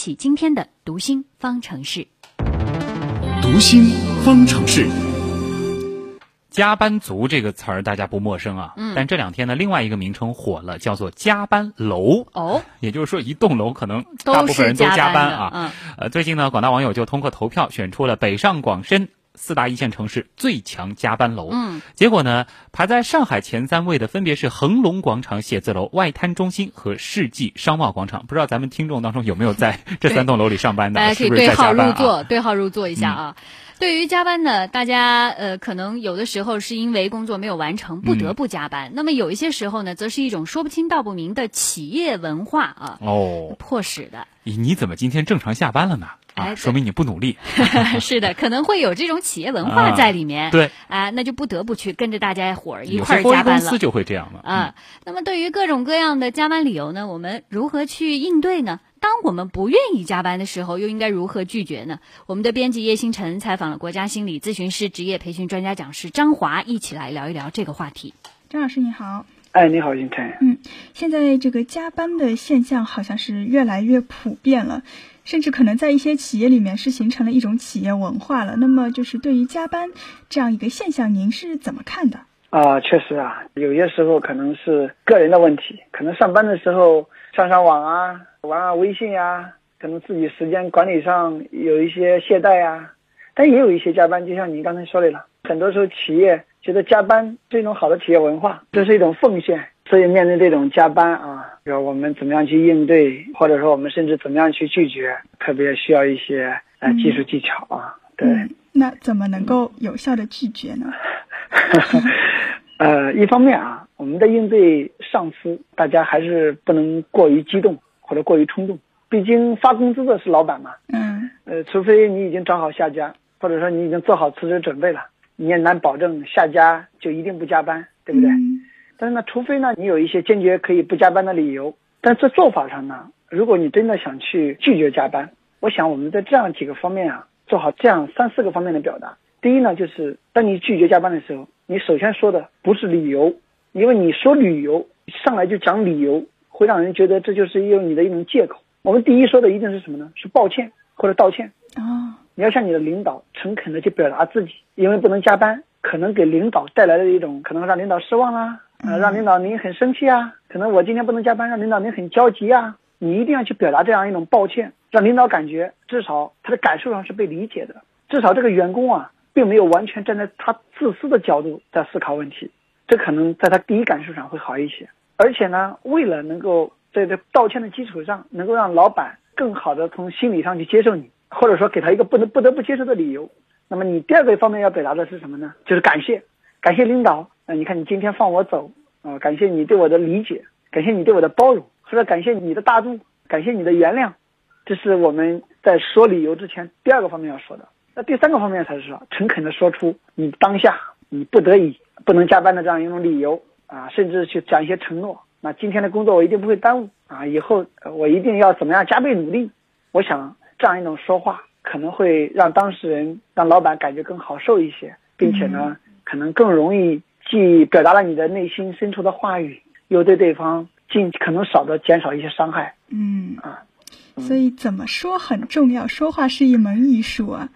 起今天的读心方程式。读心方程式。加班族这个词儿大家不陌生啊，嗯但这两天呢，另外一个名称火了，叫做加班楼。哦，也就是说，一栋楼可能大部分人都加班的啊。嗯，呃，最近呢，广大网友就通过投票选出了北上广深四大一线城市最强加班楼。嗯，结果呢，排在上海前三位的分别是恒隆广场写字楼、外滩中心和世纪商贸广场。不知道咱们听众当中有没有在 这三栋楼里上班的？大家可以是不是对号在加班啊？入座，对号入座一下啊。对于加班呢，大家呃可能有的时候是因为工作没有完成，不嗯得不加班。那么有一些时候呢，则是一种说不清道不明的企业文化啊，哦，迫使的。你你怎么今天正常下班了呢？啊，哎说明你不努力。是的，可能会有这种企业文化在里面。对，啊，那就不得不去跟着大家伙儿一块儿加班了司。就会这样的。啊，那么对于各种各样的加班理由呢，我们如何去应对呢？当我们不愿意加班的时候，又应该如何拒绝呢？我们的编辑叶星辰采访了国家心理咨询师职业培训专家讲师张华，一起来聊一聊这个话题。张老师你好，哎，你好，星辰。嗯，现在这个加班的现象好像是越来越普遍了，甚至可能在一些企业里面是形成了一种企业文化了。那么，就是对于加班这样一个现象，您是怎么看的？啊、确实啊，有些时候可能是个人的问题，可能上班的时候上上网啊，玩玩微信呀、可能自己时间管理上有一些懈怠呀、但也有一些加班，就像您刚才说的了，很多时候企业觉得加班是一种好的企业文化，这是一种奉献，所以面对这种加班啊，我们怎么样去应对，或者说我们甚至怎么样去拒绝，特别需要一些呃技术技巧啊，对。嗯，那怎么能够有效的拒绝呢？呃，一方面啊，我们的应对上司，大家还是不能过于激动或者过于冲动，毕竟发工资的是老板嘛。嗯呃，除非你已经找好下家，或者说你已经做好辞职准备了，你也难保证下家就一定不加班，对不对？嗯但是呢，除非呢你有一些坚决可以不加班的理由，但这做法上呢，如果你真的想去拒绝加班，我想我们在这样几个方面啊，做好这样三四个方面的表达。第一呢，就是当你拒绝加班的时候，你首先说的不是理由，因为你说理由上来就讲理由，会让人觉得这就是用你的一种借口。我们第一说的一定是什么呢？是抱歉或者道歉。啊你要向你的领导诚恳的去表达自己，因为不能加班，可能给领导带来的一种可能让领导失望啊，呃，让领导您很生气啊，可能我今天不能加班，让领导您很焦急啊。你一定要去表达这样一种抱歉，让领导感觉至少他的感受上是被理解的，至少这个员工啊，并没有完全站在他自私的角度在思考问题，这可能在他第一感受上会好一些。而且呢，为了能够在这道歉的基础上，能够让老板更好的从心理上去接受你，或者说给他一个不能不得不接受的理由。那么你第二个方面要表达的是什么呢？就是感谢，感谢领导。呃，你看你今天放我走啊、感谢你对我的理解，感谢你对我的包容，或者感谢你的大度，感谢你的原谅。这是我们在说理由之前第二个方面要说的。那第三个方面才是说诚恳的说出你当下你不得已不能加班的这样一种理由啊，甚至去讲一些承诺。那今天的工作我一定不会耽误啊，以后我一定要怎么样加倍努力。我想这样一种说话可能会让当事人、让老板感觉更好受一些，并且呢，可能更容易既表达了你的内心深处的话语，又对对方尽可能少的减少一些伤害。嗯啊，所以怎么说很重要，说话是一门艺术啊。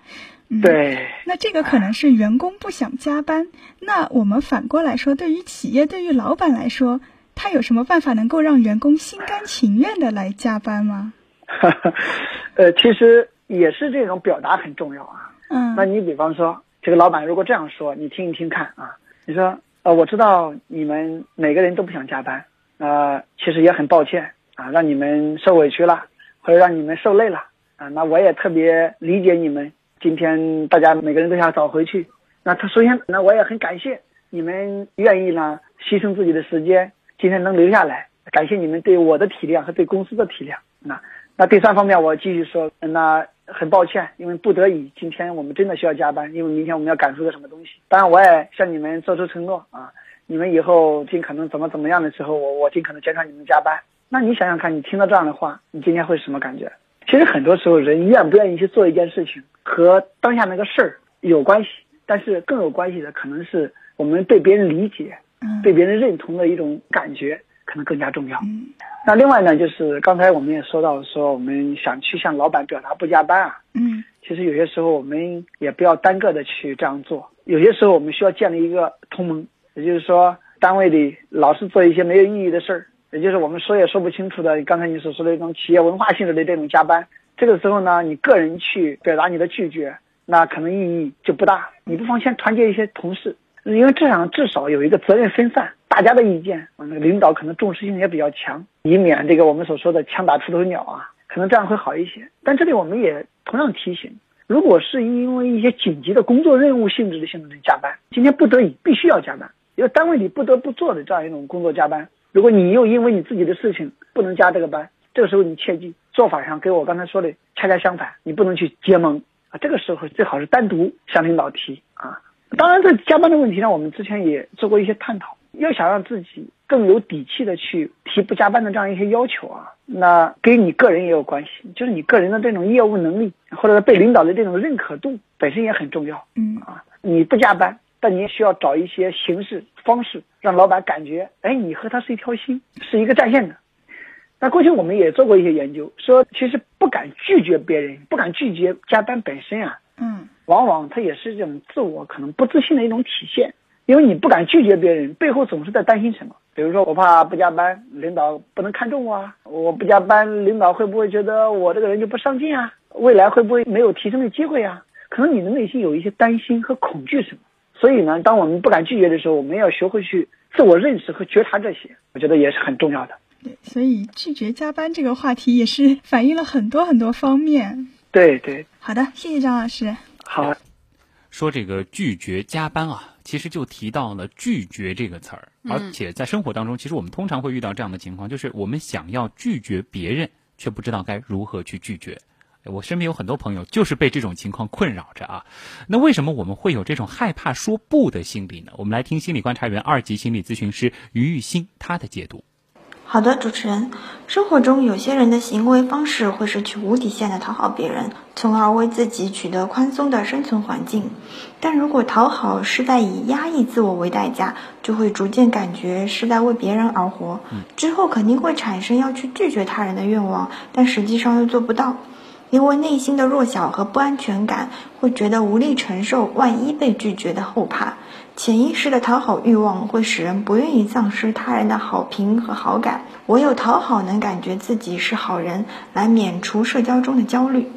嗯，。对，那这个可能是员工不想加班，那我们反过来说，对于企业、对于老板来说，他有什么办法能够让员工心甘情愿的来加班吗？呃，其实也是这种表达很重要啊。嗯，那你比方说，这个老板如果这样说，你听一听看啊。你说，呃，我知道你们每个人都不想加班，呃，其实也很抱歉啊，让你们受委屈了，或者让你们受累了啊。那我也特别理解你们，今天大家每个人都想早回去。那他首先，那我也很感谢你们愿意呢牺牲自己的时间，今天能留下来，感谢你们对我的体谅和对公司的体谅。那那第三方面，我继续说，那很抱歉，因为不得已，今天我们真的需要加班，因为明天我们要赶出个什么东西。当然，我也向你们做出承诺啊，你们以后尽可能怎么怎么样的时候，我我尽可能减少你们加班。那你想想看，你听到这样的话，你今天会是什么感觉？其实很多时候，人愿不愿意去做一件事情，和当下那个事儿有关系，但是更有关系的可能是我们被别人理解、嗯被别人认同的一种感觉，可能更加重要。嗯，那另外呢，就是刚才我们也说到说，我们想去向老板表达不加班啊。嗯其实有些时候我们也不要单个的去这样做，有些时候我们需要建立一个同盟，也就是说单位里老是做一些没有意义的事儿，也就是我们说也说不清楚的，刚才你所说的一种企业文化性质的这种加班，这个时候呢，你个人去表达你的拒绝，那可能意义就不大。你不妨先团结一些同事，因为这样至少有一个责任分散，大家的意见，那个领导可能重视性也比较强，以免这个我们所说的枪打出头鸟啊，可能这样会好一些。但这里我们也同样提醒，如果是因为一些紧急的工作任务性质的性质的加班，今天不得已必须要加班，因为单位里不得不做的这样一种工作加班，如果你又因为你自己的事情不能加这个班，这个时候你切记做法上跟我刚才说的恰恰相反，你不能去结盟啊，这个时候最好是单独向领导提。当然，在加班的问题上，我们之前也做过一些探讨。要想让自己更有底气的去提不加班的这样一些要求啊，那跟你个人也有关系，就是你个人的这种业务能力，或者被领导的这种认可度本身也很重要。嗯啊，你不加班，但你也需要找一些形式方式，让老板感觉，哎，你和他是一条心，是一个战线的。那过去我们也做过一些研究，说其实不敢拒绝别人，不敢拒绝加班本身啊，嗯往往它也是这种自我可能不自信的一种体现，因为你不敢拒绝别人，背后总是在担心什么。比如说，我怕不加班，领导不能看重我啊；我不加班，领导会不会觉得我这个人就不上进啊？未来会不会没有提升的机会啊？可能你的内心有一些担心和恐惧什么。所以呢，当我们不敢拒绝的时候，我们要学会去自我认识和觉察这些，我觉得也是很重要的。对，所以拒绝加班这个话题也是反映了很多很多方面。对对，好的，谢谢张老师。好。说这个拒绝加班啊，其实就提到了“拒绝”这个词儿，而且在生活当中，其实我们通常会遇到这样的情况，就是我们想要拒绝别人，却不知道该如何去拒绝。我身边有很多朋友就是被这种情况困扰着啊。那为什么我们会有这种害怕说不的心理呢？我们来听心理观察员、二级心理咨询师于玉欣他的解读。好的，主持人，生活中有些人的行为方式会是去无底线的讨好别人，从而为自己取得宽松的生存环境。但如果讨好是在以压抑自我为代价，就会逐渐感觉是在为别人而活，之后肯定会产生要去拒绝他人的愿望，但实际上又做不到。因为内心的弱小和不安全感，会觉得无力承受万一被拒绝的后怕。潜意识的讨好欲望会使人不愿意丧失他人的好评和好感，唯有讨好能感觉自己是好人，来免除社交中的焦虑。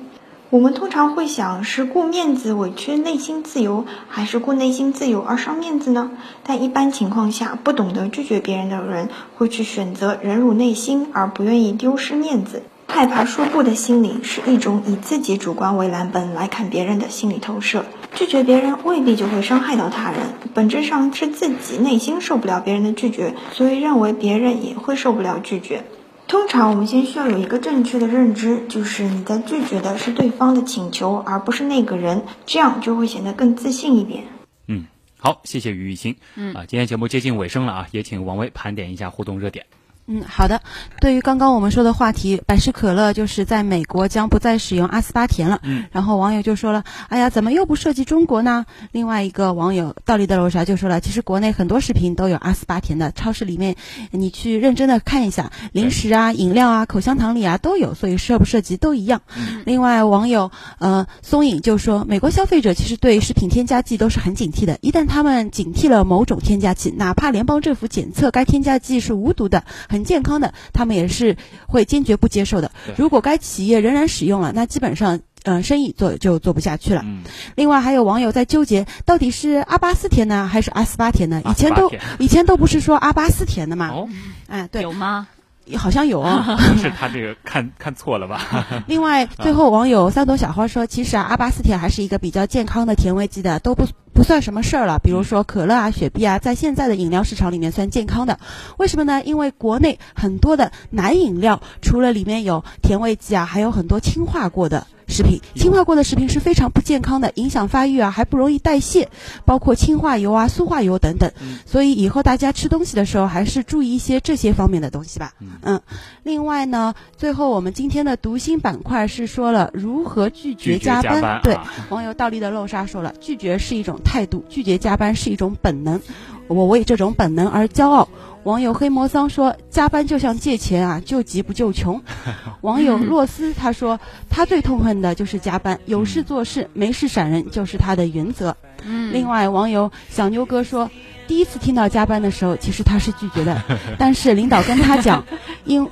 我们通常会想，是顾面子委屈内心自由，还是顾内心自由而伤面子呢？但一般情况下，不懂得拒绝别人的人，会去选择忍辱内心，而不愿意丢失面子。害怕说不的心理是一种以自己主观为蓝本来看别人的心理投射。拒绝别人未必就会伤害到他人，本质上是自己内心受不了别人的拒绝，所以认为别人也会受不了拒绝。通常我们先需要有一个正确的认知，就是你在拒绝的是对方的请求，而不是那个人，这样就会显得更自信一点。嗯，好，谢谢于雨欣。嗯啊，今天节目接近尾声了啊，也请王威盘点一下互动热点。嗯，好的。对于刚刚我们说的话题，百事可乐就是在美国将不再使用阿斯巴甜了。嗯，然后网友就说了：“哎呀，怎么又不涉及中国呢？”另外一个网友道理的楼啥就说了：“其实国内很多食品都有阿斯巴甜的，超市里面你去认真的看一下，零食啊、饮料啊、口香糖里啊都有，所以涉不涉及都一样。嗯”另外网友呃松影就说：“美国消费者其实对食品添加剂都是很警惕的，一旦他们警惕了某种添加剂，哪怕联邦政府检测该添加剂是无毒的。”很健康的，他们也是会坚决不接受的。如果该企业仍然使用了，那基本上，呃，生意做就做不下去了。嗯，另外还有网友在纠结，到底是阿巴斯甜呢，还是阿斯巴甜呢？以前都以前都不是说阿巴斯甜的嘛？哦，哎，对，有吗？好像有哦，是他这个看看错了吧？另外，最后网友三朵小花说，其实啊，阿巴斯甜还是一个比较健康的甜味剂的，都不不算什么事儿了。比如说可乐啊、雪碧啊，在现在的饮料市场里面算健康的。为什么呢？因为国内很多的奶饮料，除了里面有甜味剂啊，还有很多氢化过的。食品氢化过的食品是非常不健康的，影响发育啊，还不容易代谢，包括氢化油啊、塑化油等等。嗯、所以以后大家吃东西的时候，还是注意一些这些方面的东西吧。嗯。嗯，另外呢，最后我们今天的读心板块是说了如何拒绝加班。对，啊、网友倒立的漏沙说了，拒绝是一种态度，拒绝加班是一种本能。我为这种本能而骄傲。网友黑魔桑说：“加班就像借钱啊，救急不救穷。”网友洛斯他说：“他最痛恨的就是加班，有事做事，没事闪人就是他的原则。”嗯，另外，网友小牛哥说：“第一次听到加班的时候，其实他是拒绝的，但是领导跟他讲，因，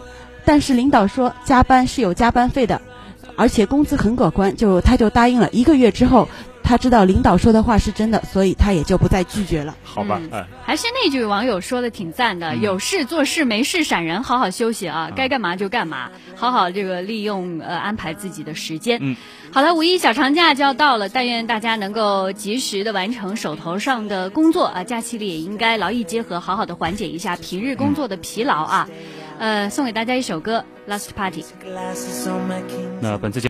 但是领导说加班是有加班费的，而且工资很可观，就他就答应了。一个月之后。”他知道领导说的话是真的，所以他也就不再拒绝了。好吧，嗯，还是那句网友说的挺赞的，有事做事，没事闪人，好好休息啊，该干嘛就干嘛，好好这个利用呃安排自己的时间。嗯，好了，五一小长假就要到了，但愿大家能够及时的完成手头上的工作啊，假期里也应该劳逸结合，好好的缓解一下平日工作的疲劳啊。呃，送给大家一首歌《Last Party》。那本次节。